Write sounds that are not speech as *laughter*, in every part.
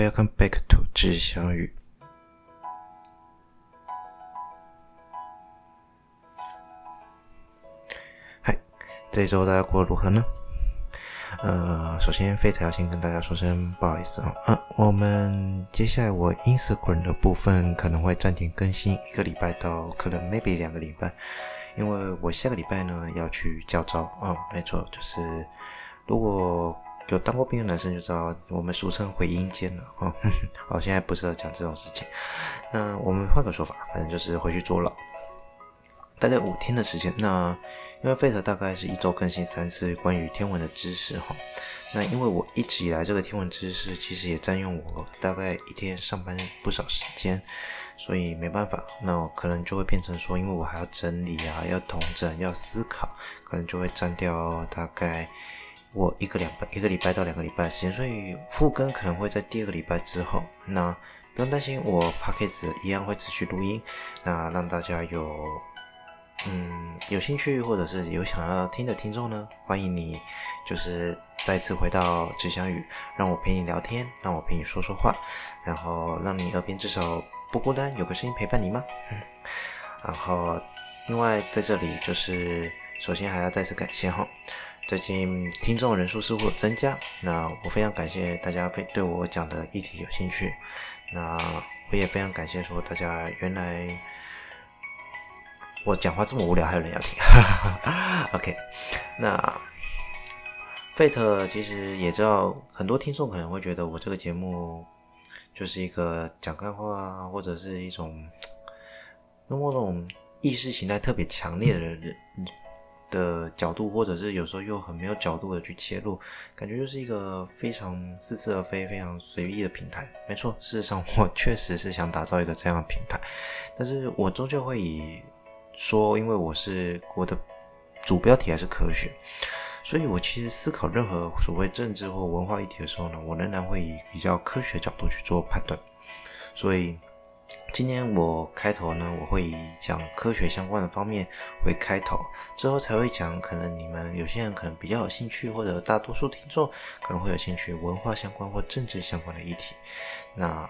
Welcome back to 志祥语。嗨，这一周大家过得如何呢？呃，首先非常要先跟大家说声不好意思啊，嗯，我们接下来我 Instagram 的部分可能会暂停更新一个礼拜到可能 maybe 两个礼拜，因为我下个礼拜呢要去教招啊，没错，就是如果就当过兵的男生就知道，我们俗称回阴间了啊，好，*laughs* 现在不适合讲这种事情，那我们换个说法，反正就是回去坐牢。大概五天的时间，那因为费特大概是一周更新三次关于天文的知识哈。那因为我一直以来这个天文知识其实也占用我大概一天上班不少时间，所以没办法，那我可能就会变成说，因为我还要整理啊，要统整，要思考，可能就会占掉大概我一个两拜一个礼拜到两个礼拜的时间，所以复更可能会在第二个礼拜之后。那不用担心，我 Podcast 一样会持续录音，那让大家有。嗯，有兴趣或者是有想要听的听众呢，欢迎你，就是再次回到志祥语，让我陪你聊天，让我陪你说说话，然后让你耳边至少不孤单，有个声音陪伴你吗？*laughs* 然后，另外在这里就是，首先还要再次感谢哈，最近听众人数似乎增加，那我非常感谢大家非对我讲的议题有兴趣，那我也非常感谢说大家原来。我讲话这么无聊，还有人要听？*laughs* OK，那 Fate 其实也知道，很多听众可能会觉得我这个节目就是一个讲干话，或者是一种用某种意识形态特别强烈的人的角度，或者是有时候又很没有角度的去切入，感觉就是一个非常似是而非、非常随意的平台。没错，事实上我确实是想打造一个这样的平台，但是我终究会以。说，因为我是我的主标题还是科学，所以我其实思考任何所谓政治或文化议题的时候呢，我仍然会以比较科学角度去做判断。所以今天我开头呢，我会以讲科学相关的方面为开头，之后才会讲可能你们有些人可能比较有兴趣，或者大多数听众可能会有兴趣文化相关或政治相关的议题。那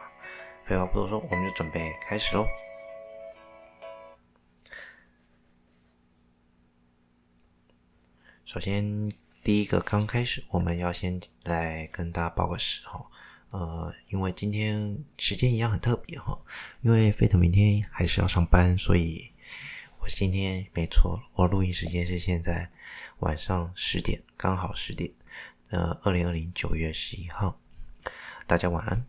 废话不多说，我们就准备开始喽。首先，第一个刚开始，我们要先来跟大家报个时候，呃，因为今天时间一样很特别哈，因为 Fate 明天还是要上班，所以我今天没错，我录音时间是现在晚上十点，刚好十点，呃，二零二零九月十一号，大家晚安。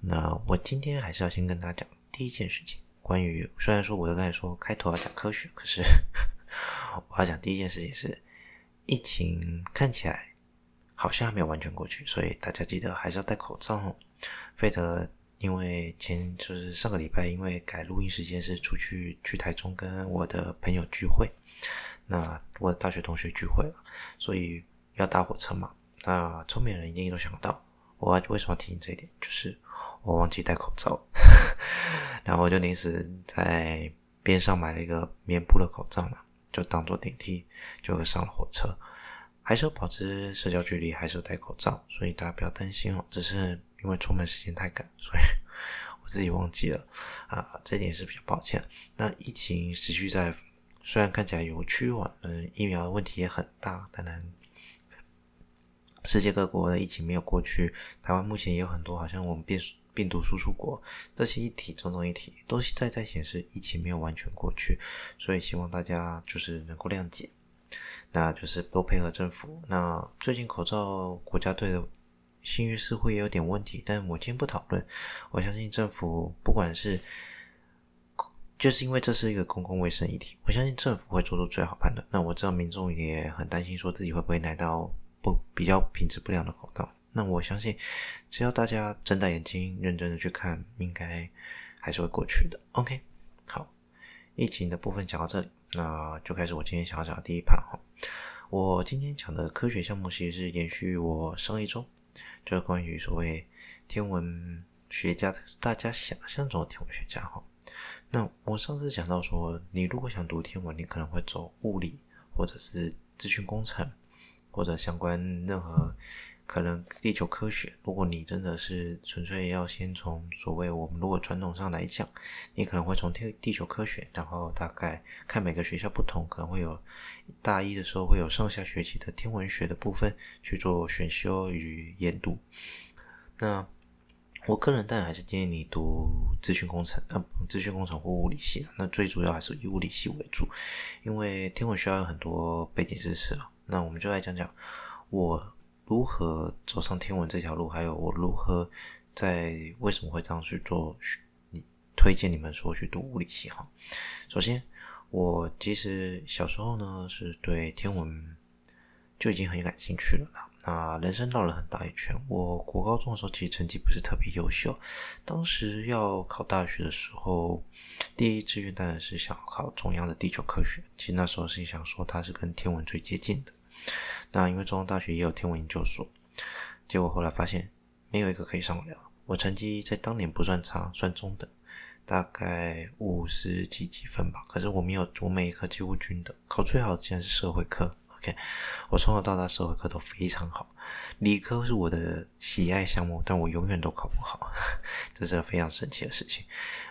那我今天还是要先跟大家讲第一件事情，关于虽然说我刚才说开头要讲科学，可是 *laughs* 我要讲第一件事情是。疫情看起来好像还没有完全过去，所以大家记得还是要戴口罩哦。费德因为前就是上个礼拜，因为改录音时间是出去去台中跟我的朋友聚会，那我的大学同学聚会了，所以要搭火车嘛。那聪明人一定都想到，我为什么提醒这一点？就是我忘记戴口罩，*laughs* 然后我就临时在边上买了一个棉布的口罩嘛。就当做电梯，就上了火车，还是要保持社交距离，还是要戴口罩，所以大家不要担心哦。只是因为出门时间太赶，所以 *laughs* 我自己忘记了啊，这点是比较抱歉。那疫情持续在，虽然看起来有趋缓，嗯，疫苗的问题也很大，当然世界各国的疫情没有过去，台湾目前也有很多，好像我们变。病毒输出国，这些议题，种种议题，都是在在显示疫情没有完全过去，所以希望大家就是能够谅解，那就是多配合政府。那最近口罩国家队的信誉似乎也有点问题，但我今天不讨论。我相信政府不管是，就是因为这是一个公共卫生议题，我相信政府会做出最好判断。那我知道民众也很担心，说自己会不会来到不比较品质不良的口罩。那我相信，只要大家睁大眼睛，认真的去看，应该还是会过去的。OK，疫情的部分讲到这里，那就开始我今天想要讲的第一趴哈。我今天讲的科学项目其实是延续我上一周，就是关于所谓天文学家，大家想象中的天文学家哈。那我上次讲到说，你如果想读天文，你可能会走物理，或者是资讯工程，或者相关任何。可能地球科学，如果你真的是纯粹要先从所谓我们如果传统上来讲，你可能会从地地球科学，然后大概看每个学校不同，可能会有大一的时候会有上下学期的天文学的部分去做选修与研读。那我个人当然还是建议你读资讯工程，呃，资讯工程或物理系。那最主要还是以物理系为主，因为天文需要有很多背景知识啊。那我们就来讲讲我。如何走上天文这条路？还有我如何在为什么会这样去做？你推荐你们说去读物理系哈。首先，我其实小时候呢是对天文就已经很感兴趣了啦。那人生绕了很大一圈。我国高中的时候其实成绩不是特别优秀，当时要考大学的时候，第一志愿当然是想考中央的地球科学。其实那时候是想说它是跟天文最接近的。那因为中央大学也有天文研究所，结果后来发现没有一个可以上得了。我成绩在当年不算差，算中等，大概五十几几分吧。可是我没有，我每一科几乎均等，考最好的竟然是社会科。OK，我从小到大社会科都非常好，理科是我的喜爱项目，但我永远都考不好，*laughs* 这是非常神奇的事情。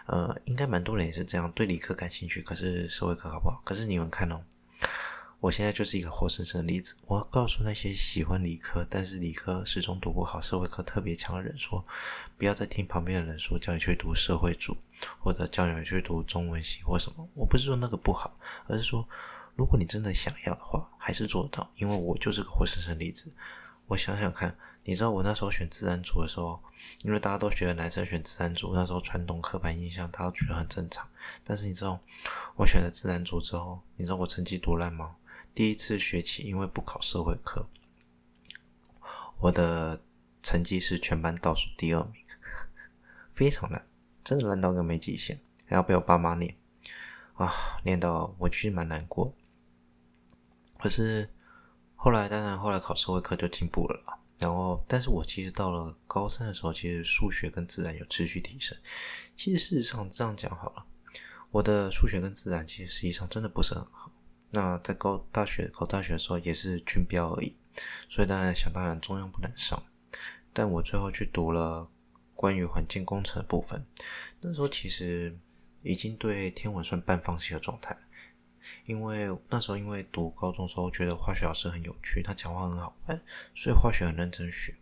呃，应该蛮多人也是这样，对理科感兴趣，可是社会科考不好。可是你们看哦。我现在就是一个活生生的例子。我要告诉那些喜欢理科，但是理科始终读不好、社会科特别强的人说，不要再听旁边的人说叫你去读社会组，或者叫你去读中文系或什么。我不是说那个不好，而是说，如果你真的想要的话，还是做到。因为我就是个活生生的例子。我想想看，你知道我那时候选自然组的时候，因为大家都觉得男生选自然组，那时候传统刻板印象，大家都觉得很正常。但是你知道，我选了自然组之后，你知道我成绩多烂吗？第一次学期，因为不考社会科，我的成绩是全班倒数第二名，非常烂，真的烂到个没极限，还要被我爸妈念啊，念到我其实蛮难过。可是后来，当然后来考社会科就进步了。然后，但是我其实到了高三的时候，其实数学跟自然有持续提升。其实事实上这样讲好了，我的数学跟自然其实实际上真的不是很好。那在高大学考大学的时候也是军标而已，所以当然想当然中央不能上，但我最后去读了关于环境工程的部分。那时候其实已经对天文算半放弃的状态，因为那时候因为读高中的时候觉得化学老师很有趣，他讲话很好玩，所以化学很认真学。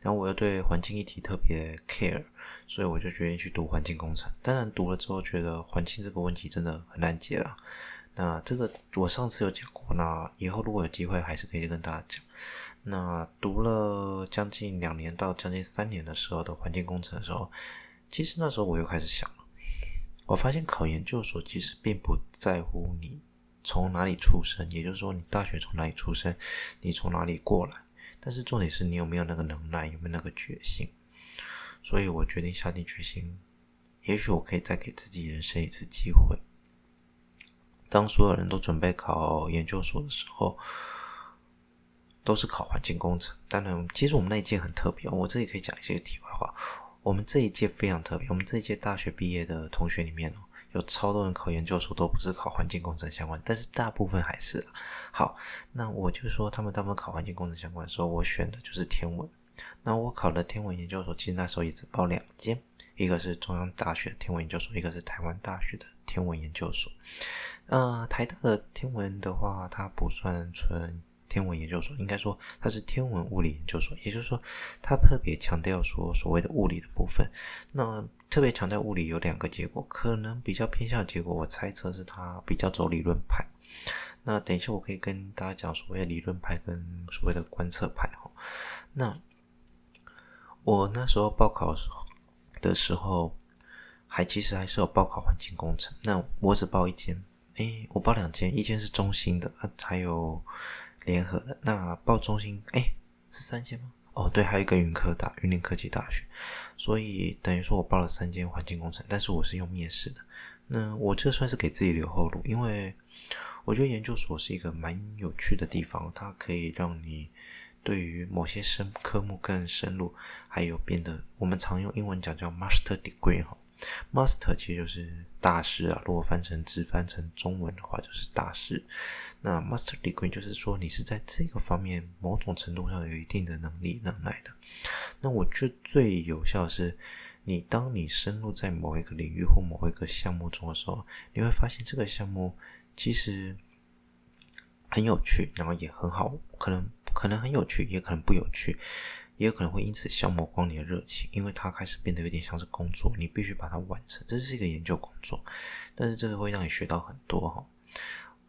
然后我又对环境议题特别 care，所以我就决定去读环境工程。当然读了之后觉得环境这个问题真的很难解了。那这个我上次有讲过，那以后如果有机会还是可以跟大家讲。那读了将近两年到将近三年的时候的环境工程的时候，其实那时候我又开始想了，我发现考研究所其实并不在乎你从哪里出生，也就是说你大学从哪里出生，你从哪里过来，但是重点是你有没有那个能耐，有没有那个决心。所以我决定下定决心，也许我可以再给自己人生一次机会。当所有人都准备考研究所的时候，都是考环境工程。当然，其实我们那一届很特别。我这里可以讲一些题外话。我们这一届非常特别。我们这一届大学毕业的同学里面哦，有超多人考研究所都不是考环境工程相关，但是大部分还是。好，那我就说他们大部分考环境工程相关的时候，我选的就是天文。那我考的天文研究所，其实那时候也只报两间，一个是中央大学天文研究所，一个是台湾大学的天文研究所。呃，台大的天文的话，它不算纯天文研究所，应该说它是天文物理研究所。也就是说，它特别强调说所谓的物理的部分。那特别强调物理有两个结果，可能比较偏向结果，我猜测是它比较走理论派。那等一下我可以跟大家讲所谓的理论派跟所谓的观测派哈。那我那时候报考的时候，的时候还其实还是有报考环境工程，那我只报一间。诶，我报两间，一间是中心的，还有联合的。那报中心，诶，是三间吗？哦，对，还有一个云科大，云林科技大学。所以等于说我报了三间环境工程，但是我是用面试的。那我这算是给自己留后路，因为我觉得研究所是一个蛮有趣的地方，它可以让你对于某些深科目更深入，还有变得我们常用英文讲叫 master degree 哈。Master 其实就是大师啊，如果翻成直翻成中文的话，就是大师。那 Master Degree 就是说你是在这个方面某种程度上有一定的能力能耐的。那我觉最有效的是，你当你深入在某一个领域或某一个项目中的时候，你会发现这个项目其实很有趣，然后也很好，可能可能很有趣，也可能不有趣。也有可能会因此消磨光你的热情，因为它开始变得有点像是工作，你必须把它完成。这是一个研究工作，但是这个会让你学到很多哈。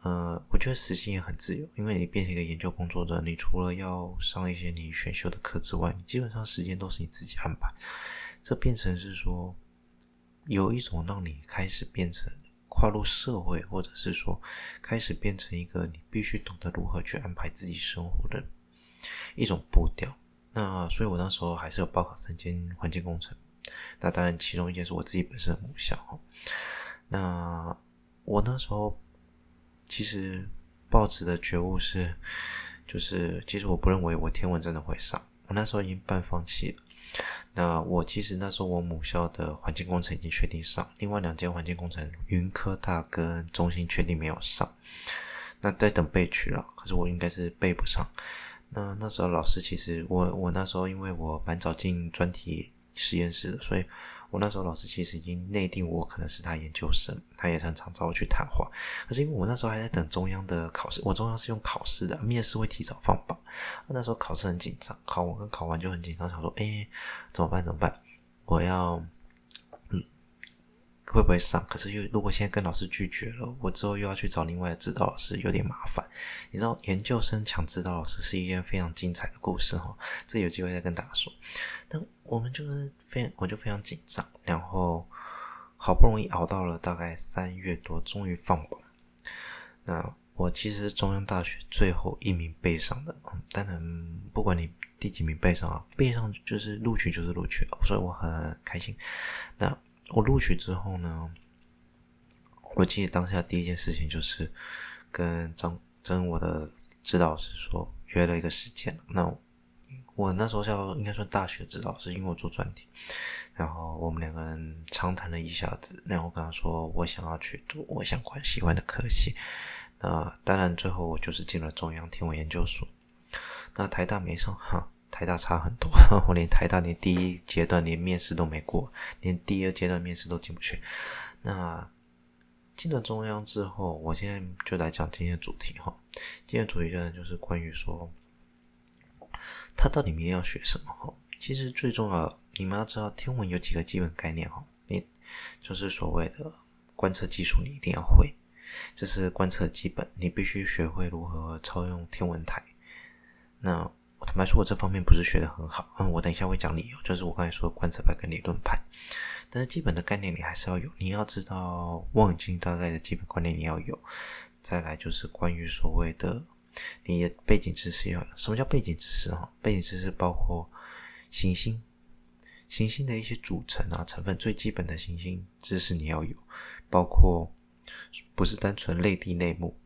呃，我觉得时间也很自由，因为你变成一个研究工作者，你除了要上一些你选修的课之外，基本上时间都是你自己安排。这变成是说，有一种让你开始变成跨入社会，或者是说开始变成一个你必须懂得如何去安排自己生活的一种步调。那所以，我那时候还是有报考三间环境工程。那当然，其中一间是我自己本身的母校。那我那时候其实报纸的觉悟是，就是其实我不认为我天文真的会上。我那时候已经半放弃了。那我其实那时候我母校的环境工程已经确定上，另外两间环境工程云科大跟中心确定没有上。那在等备取了，可是我应该是备不上。那那时候老师其实我我那时候因为我蛮早进专题实验室的，所以我那时候老师其实已经内定我可能是他研究生，他也常常找我去谈话。可是因为我那时候还在等中央的考试，我中央是用考试的，面试会提早放榜。那时候考试很紧张，考完跟考完就很紧张，想说，哎，怎么办？怎么办？我要。会不会上？可是又如果现在跟老师拒绝了，我之后又要去找另外的指导老师，有点麻烦。你知道，研究生抢指导老师是一件非常精彩的故事哈，这有机会再跟大家说。但我们就是非，我就非常紧张，然后好不容易熬到了大概三月多，终于放榜。那我其实是中央大学最后一名背上的，嗯，当然不管你第几名背上啊，背上就是录取就是录取，所以我很开心。那。我录取之后呢，我记得当下第一件事情就是跟张跟我的指导师说约了一个时间。那我那时候叫应该算大学指导师，因为我做专题。然后我们两个人长谈了一下子，然后我跟他说我想要去读我想关喜欢的科系。那当然最后我就是进了中央天文研究所。那台大没上哈。台大差很多，*laughs* 我连台大连第一阶段连面试都没过，连第二阶段面试都进不去。那进了中央之后，我现在就来讲今天的主题哈。今天主题呢，就是关于说，他到底明天要学什么。其实最重要，你们要知道天文有几个基本概念哈。你就是所谓的观测技术，你一定要会，这是观测基本，你必须学会如何操用天文台。那坦白说，我这方面不是学得很好。嗯，我等一下会讲理由，就是我刚才说的观测派跟理论派。但是基本的概念你还是要有，你要知道望远镜大概的基本观念你要有。再来就是关于所谓的你的背景知识要有。什么叫背景知识？啊，背景知识包括行星、行星的一些组成啊成分，最基本的行星知识你要有，包括不是单纯类地内幕。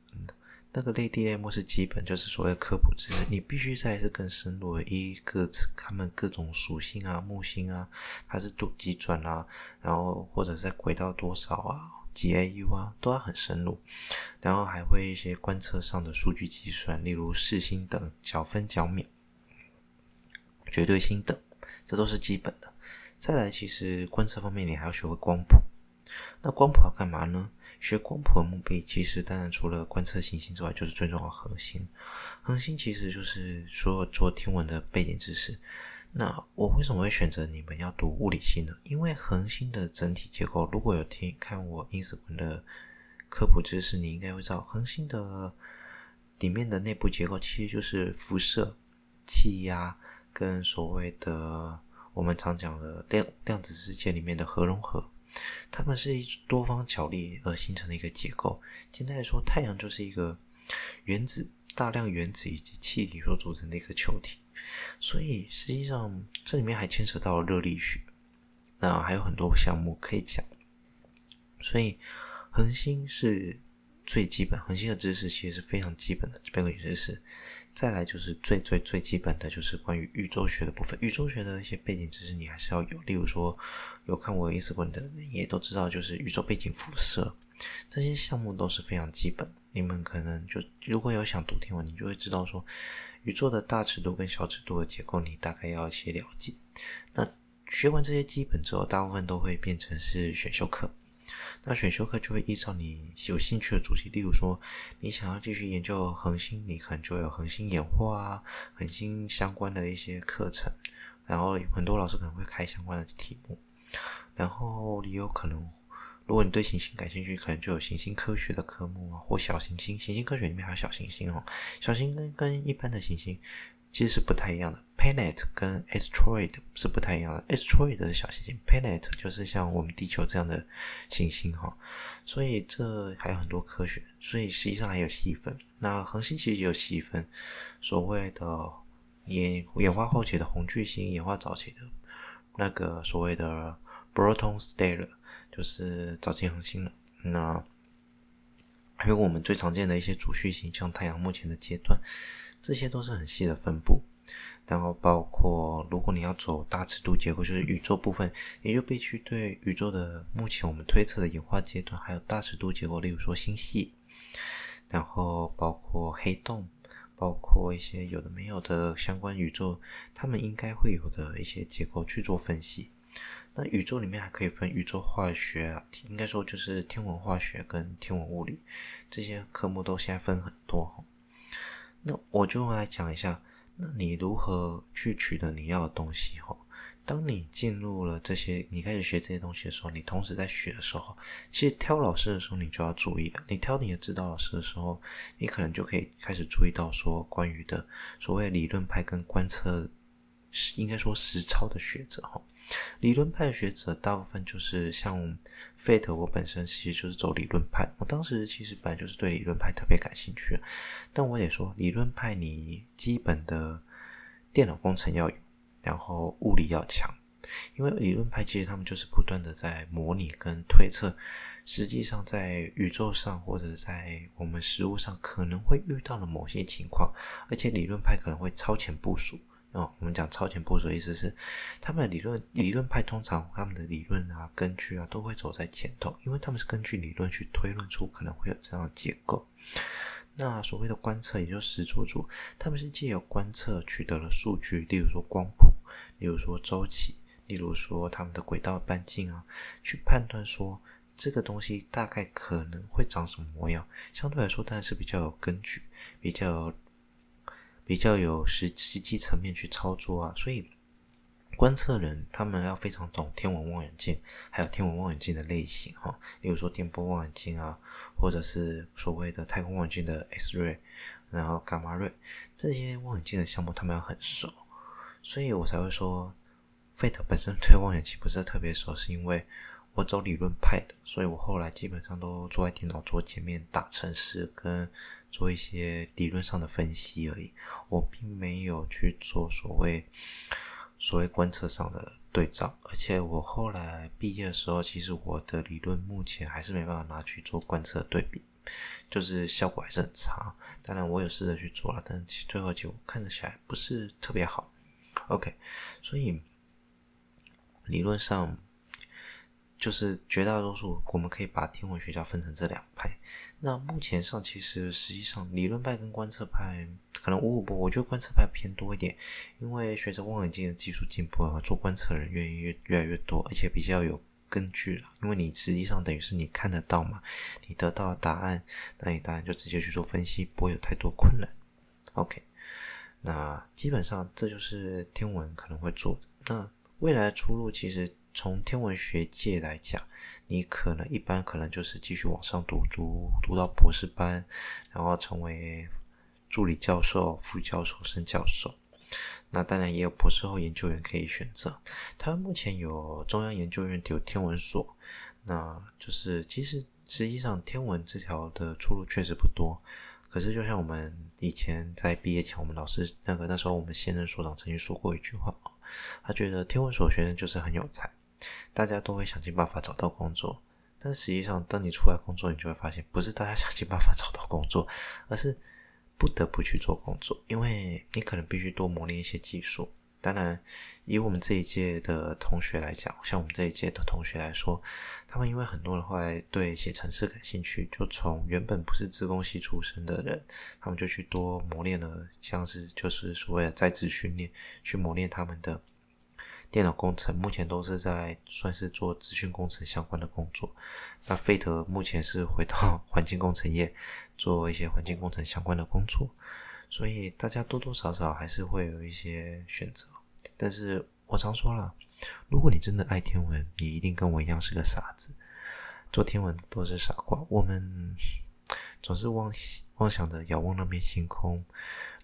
那个类地类目是基本，就是所谓科普知识，你必须再是更深入的一个他们各种属性啊，木星啊，它是多几转啊，然后或者在轨道多少啊，几 AU 啊，都要很深入，然后还会一些观测上的数据计算，例如视星等、角分、角秒、绝对星等，这都是基本的。再来，其实观测方面你还要学会光谱，那光谱要干嘛呢？学光谱的目的，其实当然除了观测行星之外，就是最重要恒星。恒星其实就是所有做天文的背景知识。那我为什么会选择你们要读物理系呢？因为恒星的整体结构，如果有听看我 Instagram 的科普知识，你应该会知道，恒星的里面的内部结构其实就是辐射、气压跟所谓的我们常讲的量量子世界里面的核融合。它们是一多方角力而形成的一个结构。简单来说，太阳就是一个原子、大量原子以及气体所组成的一个球体。所以，实际上这里面还牵扯到了热力学，那还有很多项目可以讲。所以，恒星是最基本，恒星的知识其实是非常基本的这背景知识。再来就是最最最基本的就是关于宇宙学的部分。宇宙学的一些背景知识你还是要有，例如说有看过意思问的人也都知道，就是宇宙背景辐射这些项目都是非常基本。你们可能就如果有想读天文，你就会知道说宇宙的大尺度跟小尺度的结构，你大概要一些了解。那学完这些基本之后，大部分都会变成是选修课。那选修课就会依照你有兴趣的主题，例如说你想要继续研究恒星，你可能就有恒星演化啊、恒星相关的一些课程，然后很多老师可能会开相关的题目，然后也有可能，如果你对行星感兴趣，可能就有行星科学的科目啊，或小行星，行星科学里面还有小行星哦，小行星跟跟一般的行星。其实是不太一样的，planet 跟 asteroid 是不太一样的。asteroid 是小行星，planet 就是像我们地球这样的行星哈。所以这还有很多科学，所以实际上还有细分。那恒星其实也有细分，所谓的演演化后期的红巨星，演化早期的那个所谓的 b r o t o n star 就是早期恒星了。那还有我们最常见的一些主序星，像太阳目前的阶段。这些都是很细的分布，然后包括如果你要走大尺度结构，就是宇宙部分，你就必须对宇宙的目前我们推测的演化阶段，还有大尺度结构，例如说星系，然后包括黑洞，包括一些有的没有的相关宇宙，他们应该会有的一些结构去做分析。那宇宙里面还可以分宇宙化学，应该说就是天文化学跟天文物理这些科目都现在分很多。那我就来讲一下，那你如何去取得你要的东西？哈，当你进入了这些，你开始学这些东西的时候，你同时在学的时候，其实挑老师的时候，你就要注意了。你挑你的指导老师的时候，你可能就可以开始注意到说，关于的所谓理论派跟观测，应该说实操的学者，哈。理论派学者大部分就是像 Fate，我本身其实就是走理论派。我当时其实本来就是对理论派特别感兴趣，但我也说理论派你基本的电脑工程要有，然后物理要强，因为理论派其实他们就是不断的在模拟跟推测，实际上在宇宙上或者在我们实物上可能会遇到的某些情况，而且理论派可能会超前部署。哦，我们讲超前部署的意思是，他们的理论理论派通常他们的理论啊、根据啊都会走在前头，因为他们是根据理论去推论出可能会有这样的结构。那所谓的观测，也就是实作组，他们是借由观测取得了数据，例如说光谱，例如说周期，例如说他们的轨道半径啊，去判断说这个东西大概可能会长什么模样。相对来说，当然是比较有根据，比较。比较有实实际层面去操作啊，所以观测人他们要非常懂天文望远镜，还有天文望远镜的类型哈，例如说电波望远镜啊，或者是所谓的太空望远镜的 X ray，然后伽马射这些望远镜的项目，他们要很熟，所以我才会说，Fate 本身对望远镜不是特别熟，是因为我走理论派的，所以我后来基本上都坐在电脑桌前面打程式跟。做一些理论上的分析而已，我并没有去做所谓所谓观测上的对照，而且我后来毕业的时候，其实我的理论目前还是没办法拿去做观测对比，就是效果还是很差。当然我有试着去做了，但是最后结果看起来不是特别好。OK，所以理论上就是绝大多数我们可以把天文学家分成这两派。那目前上，其实实际上理论派跟观测派可能五五波，我觉得观测派偏多一点，因为随着望远镜的技术进步啊，做观测人越越越来越多，而且比较有根据了。因为你实际上等于是你看得到嘛，你得到了答案，那你当然就直接去做分析，不会有太多困难。OK，那基本上这就是天文可能会做的。那未来的出路其实。从天文学界来讲，你可能一般可能就是继续往上读，读读到博士班，然后成为助理教授、副教授、升教授。那当然也有博士后研究员可以选择。台湾目前有中央研究院有天文所，那就是其实实际上天文这条的出路确实不多。可是就像我们以前在毕业前，我们老师那个那时候我们现任所长曾经说过一句话，他觉得天文所学生就是很有才。大家都会想尽办法找到工作，但实际上，当你出来工作，你就会发现，不是大家想尽办法找到工作，而是不得不去做工作，因为你可能必须多磨练一些技术。当然，以我们这一届的同学来讲，像我们这一届的同学来说，他们因为很多人后来对写程式感兴趣，就从原本不是资工系出身的人，他们就去多磨练了，像是就是所谓的在职训练，去磨练他们的电脑工程。目前都是在算是做资讯工程相关的工作。那费德目前是回到 *laughs* 环境工程业，做一些环境工程相关的工作。所以大家多多少少还是会有一些选择。但是我常说了，如果你真的爱天文，你一定跟我一样是个傻子。做天文都是傻瓜，我们 *laughs* 总是妄妄想着遥望那片星空，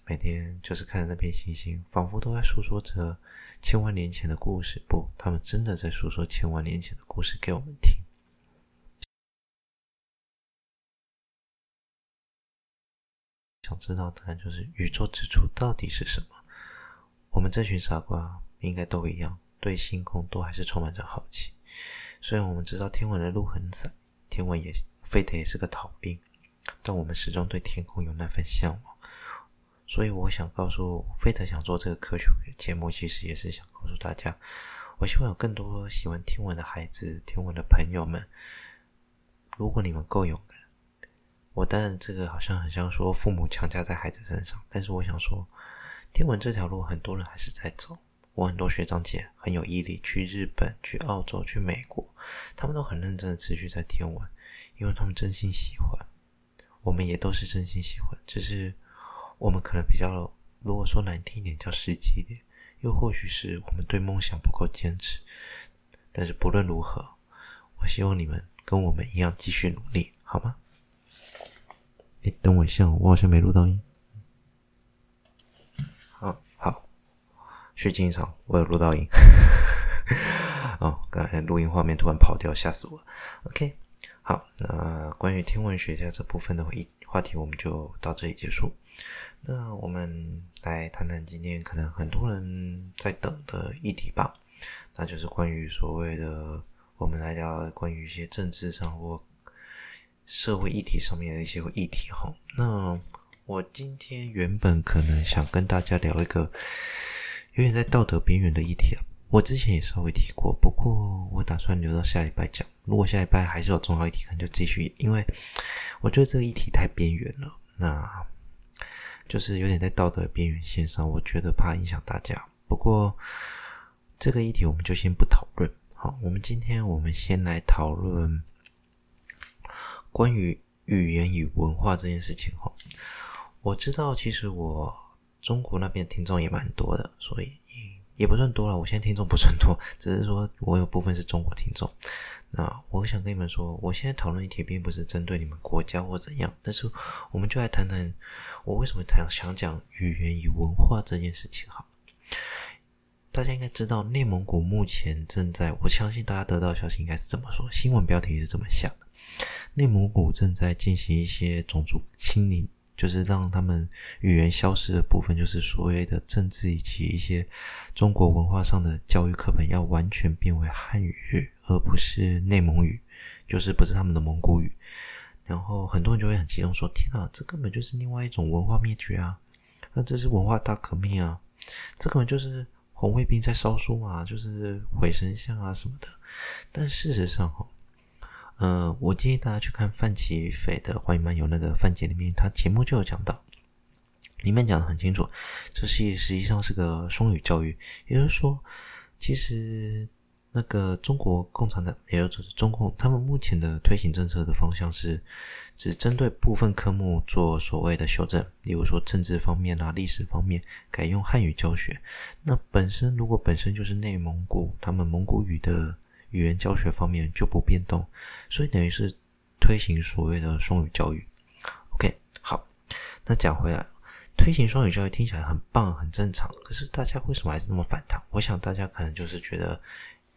每天就是看着那片星星，仿佛都在诉说着千万年前的故事。不，他们真的在诉说千万年前的故事给我们听。想知道答案就是宇宙之初到底是什么？我们这群傻瓜应该都一样，对星空都还是充满着好奇。虽然我们知道天文的路很窄，天文也非得也是个逃兵，但我们始终对天空有那份向往。所以我想告诉费德，想做这个科学节目，其实也是想告诉大家，我希望有更多喜欢天文的孩子、天文的朋友们。如果你们够勇敢，我当然这个好像很像说父母强加在孩子身上，但是我想说。天文这条路，很多人还是在走。我很多学长姐很有毅力，去日本、去澳洲、去美国，他们都很认真的持续在天文，因为他们真心喜欢。我们也都是真心喜欢，只是我们可能比较，如果说难听一点，叫实际一点，又或许是我们对梦想不够坚持。但是不论如何，我希望你们跟我们一样继续努力，好吗？诶，等我一下，我好像没录到音。虚惊一场，我有录到音。*laughs* 哦，刚才录音画面突然跑掉，吓死我了。OK，好，那关于天文学家这部分的回忆话题，我们就到这里结束。那我们来谈谈今天可能很多人在等的议题吧，那就是关于所谓的我们来聊关于一些政治上或社会议题上面的一些议题哈。那我今天原本可能想跟大家聊一个。有点在道德边缘的议题啊，我之前也稍微提过，不过我打算留到下礼拜讲。如果下一拜还是有重要议题，可能就继续，因为我觉得这个议题太边缘了，那就是有点在道德边缘线上，我觉得怕影响大家。不过这个议题我们就先不讨论。好，我们今天我们先来讨论关于语言与文化这件事情哈。我知道，其实我。中国那边听众也蛮多的，所以也不算多了。我现在听众不算多，只是说我有部分是中国听众。那我想跟你们说，我现在讨论议题并不是针对你们国家或怎样，但是我们就来谈谈我为什么谈想讲语言与文化这件事情。好，大家应该知道，内蒙古目前正在，我相信大家得到消息应该是这么说，新闻标题是这么想的：内蒙古正在进行一些种族清理。就是让他们语言消失的部分，就是所谓的政治以及一些中国文化上的教育课本要完全变为汉语，而不是内蒙语，就是不是他们的蒙古语。然后很多人就会很激动说：“天啊，这根本就是另外一种文化灭绝啊！那这是文化大革命啊！这根本就是红卫兵在烧书啊，就是毁神像啊什么的。”但事实上，哈。呃，我建议大家去看范琪斐的《环宇漫游》那个范姐里面，他节目就有讲到，里面讲得很清楚，这是实际上是个双语教育，也就是说，其实那个中国共产党，也就是中共，他们目前的推行政策的方向是，只针对部分科目做所谓的修正，例如说政治方面啊、历史方面改用汉语教学。那本身如果本身就是内蒙古，他们蒙古语的。语言教学方面就不变动，所以等于是推行所谓的双语教育。OK，好，那讲回来，推行双语教育听起来很棒，很正常。可是大家为什么还是那么反弹？我想大家可能就是觉得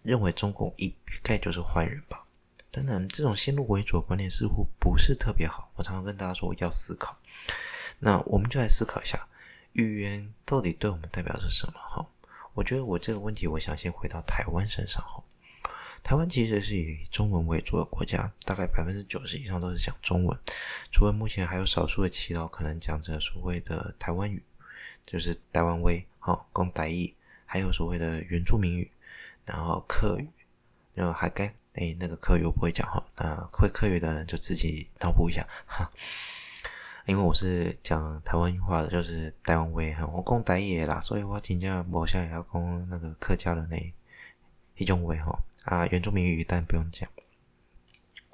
认为中共一概就是坏人吧。当然，这种先入为主的观念似乎不是特别好。我常常跟大家说要思考。那我们就来思考一下，语言到底对我们代表着什么？哈，我觉得我这个问题，我想先回到台湾身上哈。台湾其实是以中文为主的国家，大概百分之九十以上都是讲中文，除了目前还有少数的祈祷可能讲着所谓的台湾语，就是台湾威，哈，讲台语，还有所谓的原住民语，然后客语，然后还该诶那个客语我不会讲哈，那会客语的人就自己脑补一下哈。因为我是讲台湾话的，就是台湾话，我讲台语啦，所以我真正无想要讲那个客家人的一种话吼啊，原住民语但不用讲。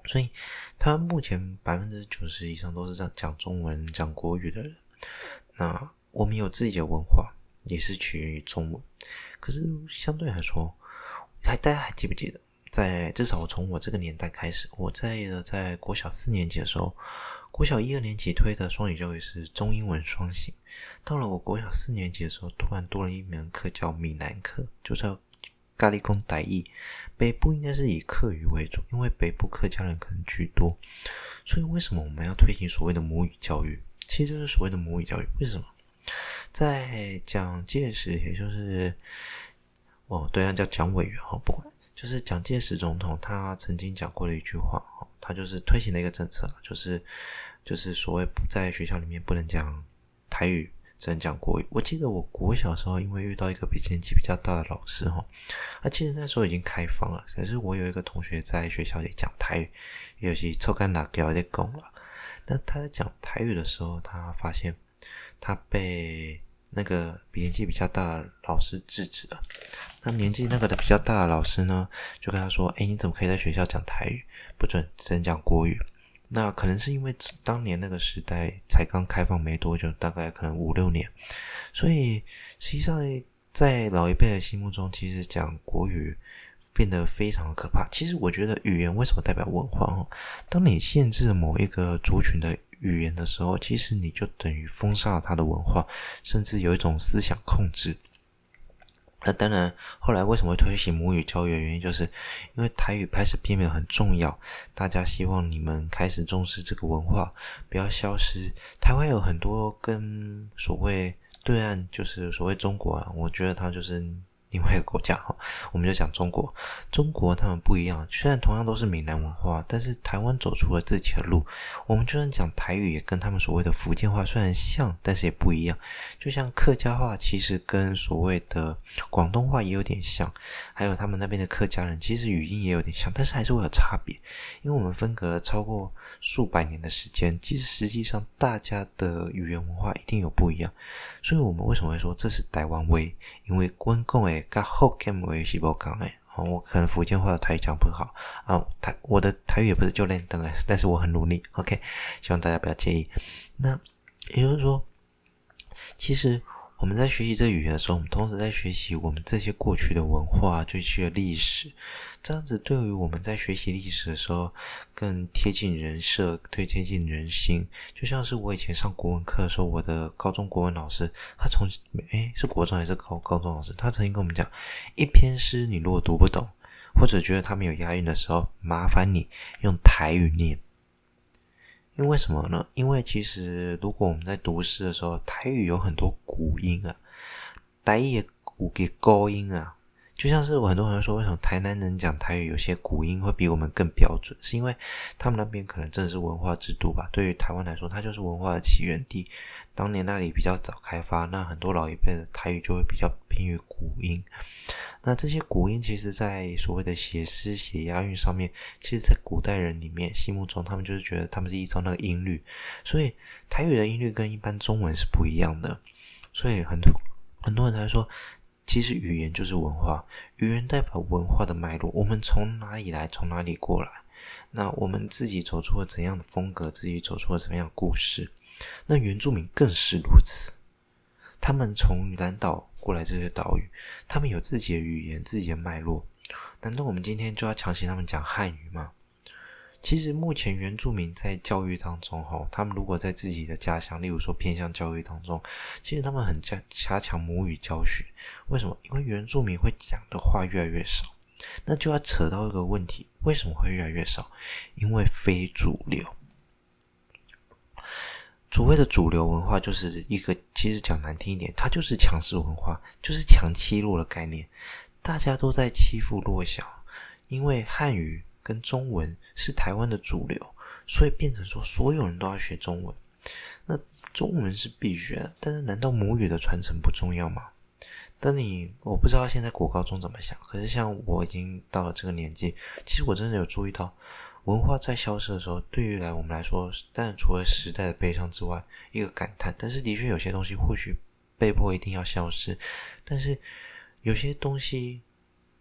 所以，台湾目前百分之九十以上都是这样讲中文、讲国语的人。那我们有自己的文化，也是取于中文。可是相对来说，还大家还记不记得，在至少从我这个年代开始，我在在国小四年级的时候。国小一二年级推的双语教育是中英文双行，到了我国小四年级的时候，突然多了一门课叫闽南课，就叫咖喱工台语。北部应该是以客语为主，因为北部客家人可能居多，所以为什么我们要推行所谓的母语教育？其实就是所谓的母语教育。为什么？在蒋介石，也就是哦，对啊，叫蒋委员哈，不管，就是蒋介石总统，他曾经讲过的一句话。他就是推行了一个政策，就是就是所谓不在学校里面不能讲台语，只能讲国语。我记得我国小时候，因为遇到一个比年纪比较大的老师哈，啊，其实那时候已经开放了，可是我有一个同学在学校里讲台语，有些臭干辣椒在讲了。那他在讲台语的时候，他发现他被那个年纪比较大的老师制止了。那年纪那个的比较大的老师呢，就跟他说：“哎，你怎么可以在学校讲台语？不准，只能讲国语。”那可能是因为当年那个时代才刚开放没多久，大概可能五六年，所以实际上在老一辈的心目中，其实讲国语变得非常可怕。其实我觉得语言为什么代表文化？哦，当你限制某一个族群的语言的时候，其实你就等于封杀了他的文化，甚至有一种思想控制。那当然，后来为什么会推行母语教育原因，就是因为台语开始变得很重要，大家希望你们开始重视这个文化，不要消失。台湾有很多跟所谓对岸，就是所谓中国啊，我觉得它就是。另外一个国家哈，我们就讲中国。中国他们不一样，虽然同样都是闽南文化，但是台湾走出了自己的路。我们就算讲台语，也跟他们所谓的福建话虽然像，但是也不一样。就像客家话，其实跟所谓的广东话也有点像，还有他们那边的客家人，其实语音也有点像，但是还是会有差别。因为我们分隔了超过数百年的时间，其实实际上大家的语言文化一定有不一样。所以我们为什么会说这是台湾味？因为关公诶。跟后天我也是不讲诶，我可能福建话的台语讲不好啊，台我的台语也不是就练灯诶，但是我很努力，OK，希望大家不要介意。那也就是说，其实。我们在学习这语言的时候，我们同时在学习我们这些过去的文化、过去的历史，这样子对于我们在学习历史的时候更贴近人设，更贴近人心。就像是我以前上国文课的时候，我的高中国文老师，他从诶是国中还是高高中老师，他曾经跟我们讲，一篇诗你如果读不懂，或者觉得它没有押韵的时候，麻烦你用台语念。因为什么呢？因为其实如果我们在读诗的时候，台语有很多古音啊，台语也有个高音啊。就像是我很多人说，为什么台南人讲台语有些古音会比我们更标准？是因为他们那边可能正是文化之都吧。对于台湾来说，它就是文化的起源地。当年那里比较早开发，那很多老一辈的台语就会比较偏于古音。那这些古音，其实在所谓的写诗、写押韵上面，其实，在古代人里面心目中，他们就是觉得他们是依照那个音律，所以台语的音律跟一般中文是不一样的。所以很多很多人才说，其实语言就是文化，语言代表文化的脉络。我们从哪里来，从哪里过来？那我们自己走出了怎样的风格？自己走出了怎么样的故事？那原住民更是如此。他们从南岛过来这些岛屿，他们有自己的语言、自己的脉络。难道我们今天就要强行他们讲汉语吗？其实目前原住民在教育当中，哈，他们如果在自己的家乡，例如说偏向教育当中，其实他们很加加强母语教学。为什么？因为原住民会讲的话越来越少，那就要扯到一个问题：为什么会越来越少？因为非主流。所谓的主流文化就是一个，其实讲难听一点，它就是强势文化，就是强欺弱的概念。大家都在欺负弱小，因为汉语跟中文是台湾的主流，所以变成说所有人都要学中文。那中文是必须的，但是难道母语的传承不重要吗？当你我不知道现在国高中怎么想，可是像我已经到了这个年纪，其实我真的有注意到，文化在消失的时候，对于来我们来说，但除了时代的悲伤之外，一个感叹。但是的确有些东西或许被迫一定要消失，但是有些东西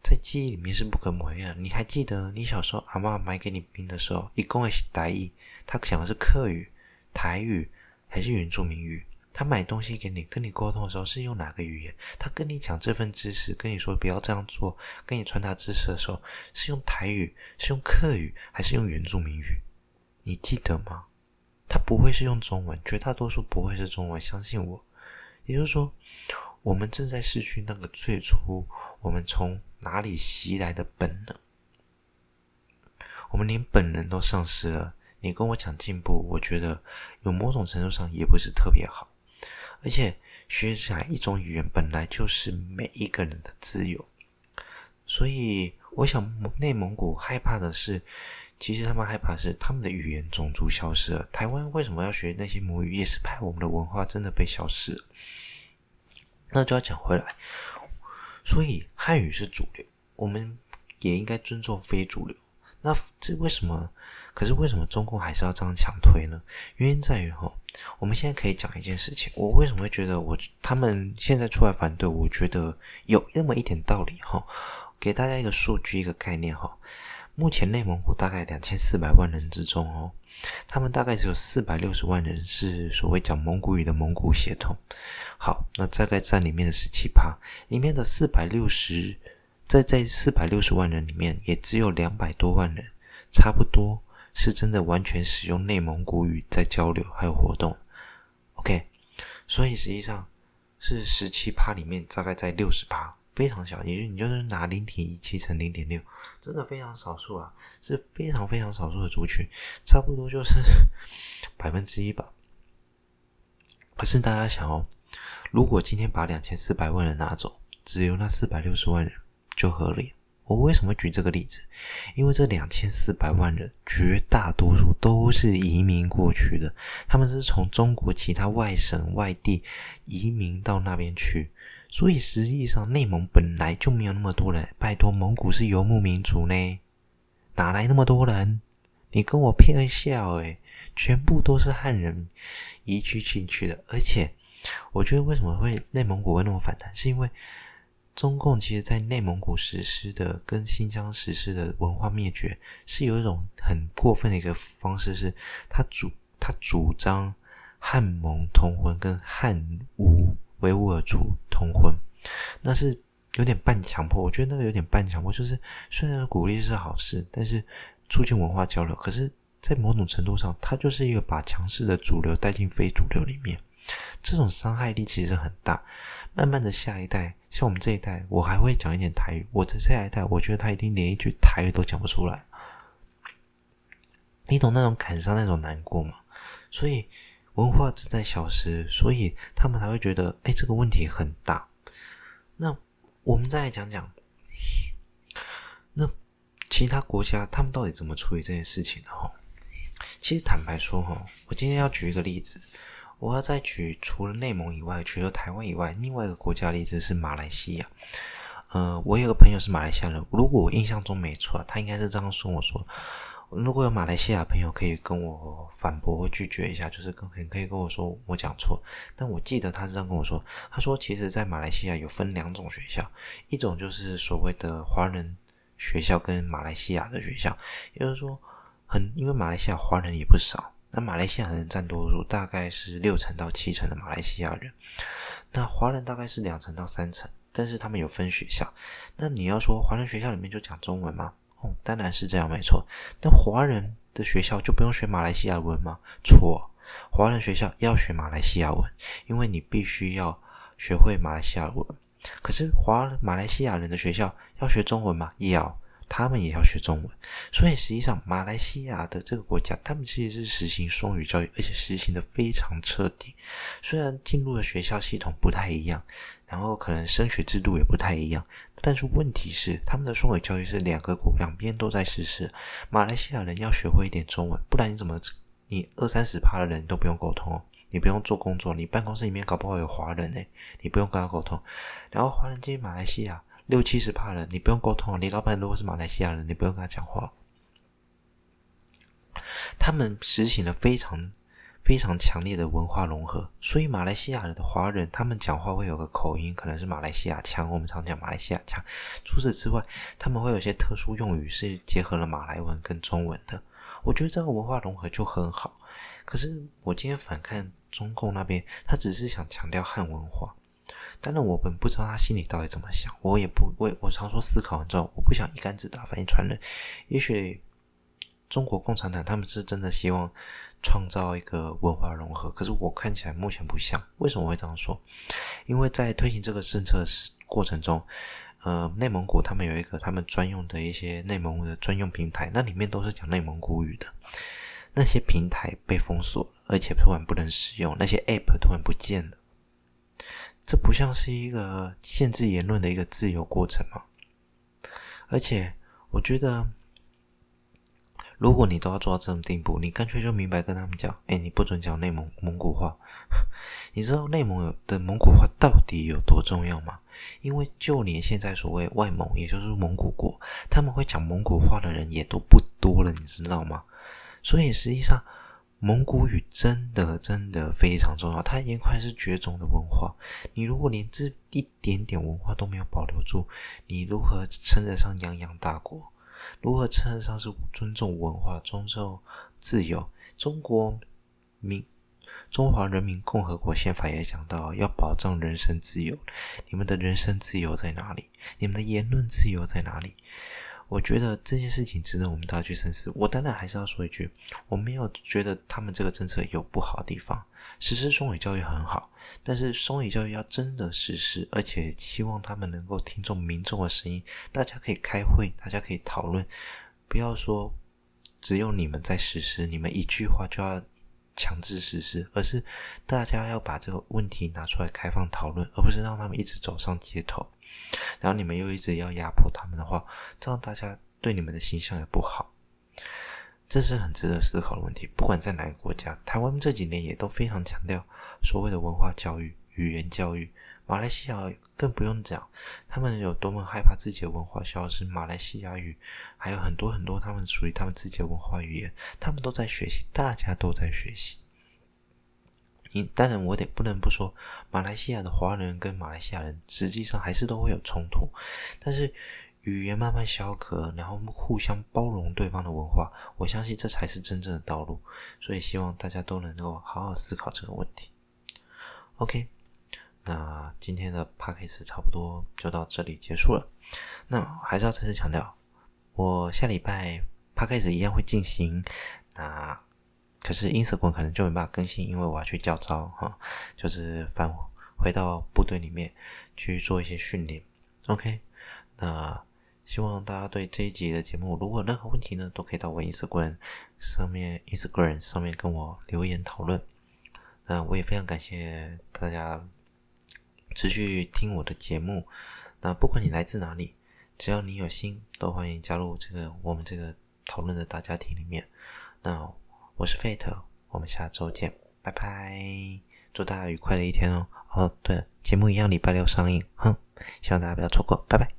在记忆里面是不可磨灭的。你还记得你小时候阿嬷买给你冰的时候，一共是台语，他讲的是客语、台语还是原住民语？他买东西给你，跟你沟通的时候是用哪个语言？他跟你讲这份知识，跟你说不要这样做，跟你传达知识的时候，是用台语，是用客语，还是用原住民语？你记得吗？他不会是用中文，绝大多数不会是中文，相信我。也就是说，我们正在失去那个最初我们从哪里袭来的本能，我们连本能都丧失了。你跟我讲进步，我觉得有某种程度上也不是特别好。而且学习一种语言本来就是每一个人的自由，所以我想内蒙古害怕的是，其实他们害怕的是他们的语言种族消失了。台湾为什么要学那些母语？也是怕我们的文化真的被消失了。那就要讲回来，所以汉语是主流，我们也应该尊重非主流。那这为什么？可是为什么中共还是要这样强推呢？原因在于哈，我们现在可以讲一件事情。我为什么会觉得我他们现在出来反对？我觉得有那么一点道理哈。给大家一个数据，一个概念哈。目前内蒙古大概两千四百万人之中哦，他们大概只有四百六十万人是所谓讲蒙古语的蒙古血统。好，那大概占里面的十七趴，里面的四百六十，在在四百六十万人里面，也只有两百多万人，差不多。是真的完全使用内蒙古语在交流还有活动，OK，所以实际上是十七趴里面大概在六十趴，非常小，也就你就是拿零点一七乘零点六，真的非常少数啊，是非常非常少数的族群，差不多就是 *laughs* 百分之一吧。可是大家想哦，如果今天把两千四百万人拿走，只有那四百六十万人就合理。我为什么举这个例子？因为这两千四百万人绝大多数都是移民过去的，他们是从中国其他外省、外地移民到那边去，所以实际上内蒙本来就没有那么多人。拜托，蒙古是游牧民族呢，哪来那么多人？你跟我骗笑诶，全部都是汉人移居进去的。而且，我觉得为什么会内蒙古会那么反弹，是因为。中共其实，在内蒙古实施的跟新疆实施的文化灭绝，是有一种很过分的一个方式，是他主他主张汉蒙通婚跟汉乌维吾尔族通婚，那是有点半强迫。我觉得那个有点半强迫，就是虽然鼓励是好事，但是促进文化交流，可是，在某种程度上，它就是一个把强势的主流带进非主流里面，这种伤害力其实很大。慢慢的，下一代像我们这一代，我还会讲一点台语。我的下一代，我觉得他一定连一句台语都讲不出来。你懂那种感伤、那种难过吗？所以文化正在消失，所以他们才会觉得，哎，这个问题很大。那我们再来讲讲，那其他国家他们到底怎么处理这件事情的？哈，其实坦白说，哈，我今天要举一个例子。我要再举除了内蒙以外，除了台湾以外，另外一个国家例子是马来西亚。呃，我有个朋友是马来西亚人，如果我印象中没错，他应该是这样说我说：如果有马来西亚朋友可以跟我反驳或拒绝一下，就是可可以跟我说我讲错。但我记得他这样跟我说，他说其实，在马来西亚有分两种学校，一种就是所谓的华人学校跟马来西亚的学校，也就是说，很因为马来西亚华人也不少。那马来西亚人占多数，大概是六成到七成的马来西亚人。那华人大概是两成到三成，但是他们有分学校。那你要说华人学校里面就讲中文吗？哦，当然是这样，没错。但华人的学校就不用学马来西亚文吗？错，华人学校要学马来西亚文，因为你必须要学会马来西亚文。可是华马来西亚人的学校要学中文吗？要。他们也要学中文。所以实际上，马来西亚的这个国家，他们其实是实行双语教育，而且实行的非常彻底。虽然进入的学校系统不太一样，然后可能升学制度也不太一样，但是问题是，他们的双语教育是两个国两边都在实施。马来西亚人要学会一点中文，不然你怎么你二三十趴的人都不用沟通。你不用做工作，你办公室里面搞不好有华人诶，你不用跟他沟通。然后华人进马来西亚六七十趴人，你不用沟通。你老板如果是马来西亚人，你不用跟他讲话。他们实行了非常非常强烈的文化融合，所以马来西亚人的华人他们讲话会有个口音，可能是马来西亚腔，我们常讲马来西亚腔。除此之外，他们会有些特殊用语是结合了马来文跟中文的。我觉得这个文化融合就很好。可是我今天反看。中共那边，他只是想强调汉文化，当然我们不知道他心里到底怎么想。我也不，我我常说思考完之后，我不想一竿子打翻一船人。也许中国共产党他们是真的希望创造一个文化融合，可是我看起来目前不像。为什么会这样说？因为在推行这个政策的过程中，呃，内蒙古他们有一个他们专用的一些内蒙古的专用平台，那里面都是讲内蒙古语的。那些平台被封锁，而且突然不能使用，那些 App 突然不见了，这不像是一个限制言论的一个自由过程吗？而且，我觉得，如果你都要做到这种地步，你干脆就明白跟他们讲，哎，你不准讲内蒙蒙古话。*laughs* 你知道内蒙的蒙古话到底有多重要吗？因为就连现在所谓外蒙，也就是蒙古国，他们会讲蒙古话的人也都不多了，你知道吗？所以实际上，蒙古语真的真的非常重要，它已经快是绝种的文化。你如果连这一点点文化都没有保留住，你如何称得上泱泱大国？如何称得上是尊重文化、尊重自由？中国民中华人民共和国宪法也讲到要保障人身自由，你们的人身自由在哪里？你们的言论自由在哪里？我觉得这件事情值得我们大家去深思。我当然还是要说一句，我没有觉得他们这个政策有不好的地方，实施双语教育很好，但是双语教育要真的实施，而且希望他们能够听众民众的声音，大家可以开会，大家可以讨论，不要说只有你们在实施，你们一句话就要强制实施，而是大家要把这个问题拿出来开放讨论，而不是让他们一直走上街头。然后你们又一直要压迫他们的话，这样大家对你们的形象也不好，这是很值得思考的问题。不管在哪个国家，台湾这几年也都非常强调所谓的文化教育、语言教育。马来西亚更不用讲，他们有多么害怕自己的文化消失。马来西亚语还有很多很多他们属于他们自己的文化语言，他们都在学习，大家都在学习。你当然，我得不能不说，马来西亚的华人跟马来西亚人实际上还是都会有冲突，但是语言慢慢消渴，然后互相包容对方的文化，我相信这才是真正的道路。所以希望大家都能够好好思考这个问题。OK，那今天的 Podcast 差不多就到这里结束了。那还是要再次强调，我下礼拜 Podcast 一样会进行。那可是 Instagram 可能就没办法更新，因为我要去教招哈，就是返回到部队里面去做一些训练。OK，那希望大家对这一集的节目，如果任何问题呢，都可以到我 Instagram 上面，Instagram 上面跟我留言讨论。那我也非常感谢大家持续听我的节目。那不管你来自哪里，只要你有心，都欢迎加入这个我们这个讨论的大家庭里面。那。我是费特我们下周见，拜拜！祝大家愉快的一天哦。哦，对了，节目一样礼拜六上映，哼，希望大家不要错过，拜拜。